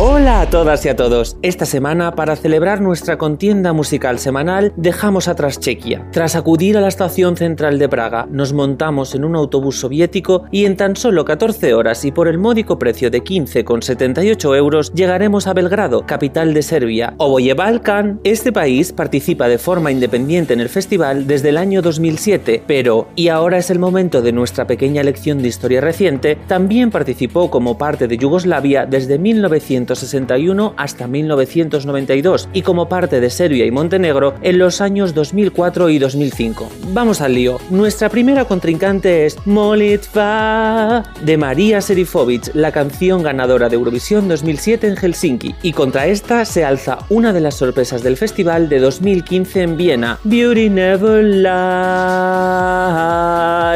Hola a todas y a todos. Esta semana, para celebrar nuestra contienda musical semanal, dejamos atrás Chequia. Tras acudir a la estación central de Praga, nos montamos en un autobús soviético y en tan solo 14 horas y por el módico precio de 15,78 euros llegaremos a Belgrado, capital de Serbia. Oboye Balkan, este país participa de forma independiente en el festival desde el año 2007, pero, y ahora es el momento de nuestra pequeña lección de historia reciente, también participó como parte de Yugoslavia desde 1900 1961 hasta 1992 y como parte de Serbia y Montenegro en los años 2004 y 2005. Vamos al lío. Nuestra primera contrincante es Molitva de María Serifovic, la canción ganadora de Eurovisión 2007 en Helsinki. Y contra esta se alza una de las sorpresas del festival de 2015 en Viena, Beauty Never Lie.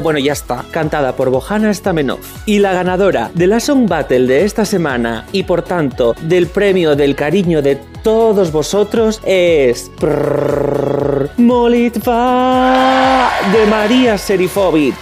Bueno, ya está, cantada por Bohana Stamenov. Y la ganadora de la Song Battle de esta semana y por tanto del premio del cariño de todos vosotros es Molitva de María Serifovic.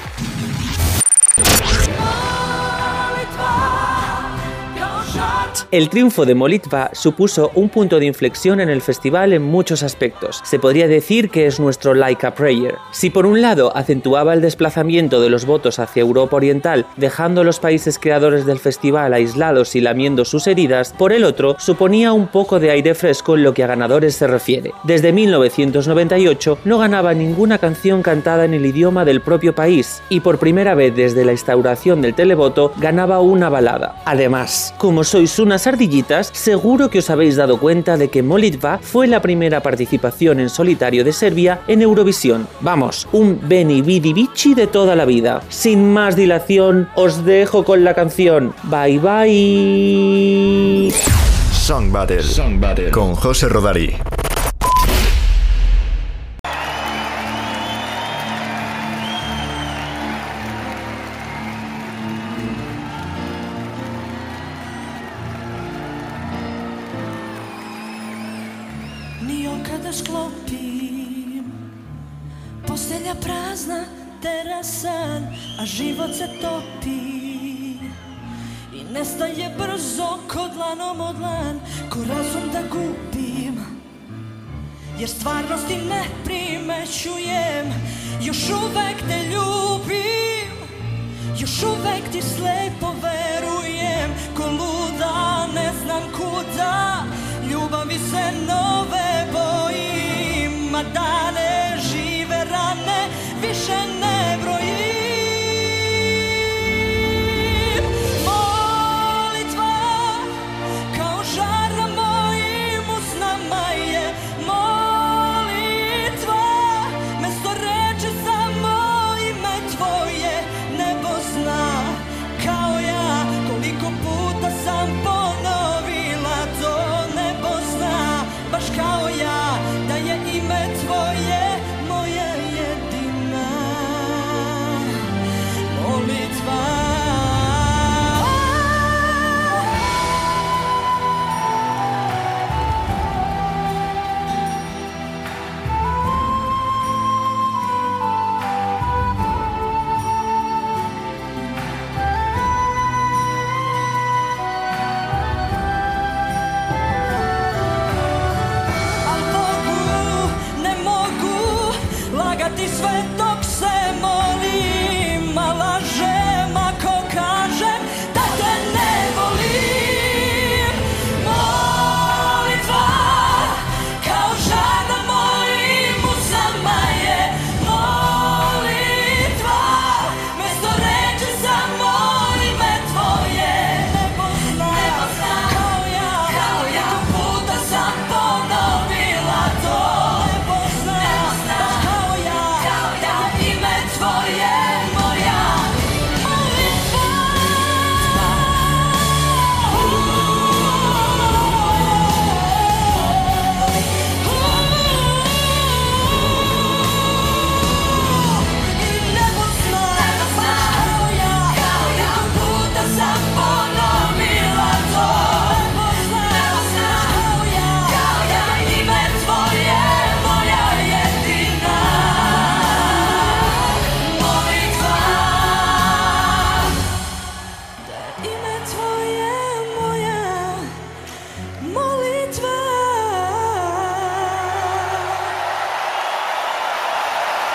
El triunfo de Molitva supuso un punto de inflexión en el festival en muchos aspectos. Se podría decir que es nuestro Like a Prayer. Si por un lado acentuaba el desplazamiento de los votos hacia Europa Oriental, dejando a los países creadores del festival aislados y lamiendo sus heridas, por el otro suponía un poco de aire fresco en lo que a ganadores se refiere. Desde 1998 no ganaba ninguna canción cantada en el idioma del propio país y por primera vez desde la instauración del televoto ganaba una balada. Además, como sois ardillitas, seguro que os habéis dado cuenta de que Molitva fue la primera participación en solitario de Serbia en Eurovisión. Vamos, un Beni Vidi Vici de toda la vida. Sin más dilación, os dejo con la canción. Bye bye. Song Battle, Song Battle. con José Rodari. Život se topi. I nestaje brzo kod dlanom od lan Ko razum da gubim. Jer stvarnosti ne primećujem Još uvek te ljubim. Još uvek ti slepo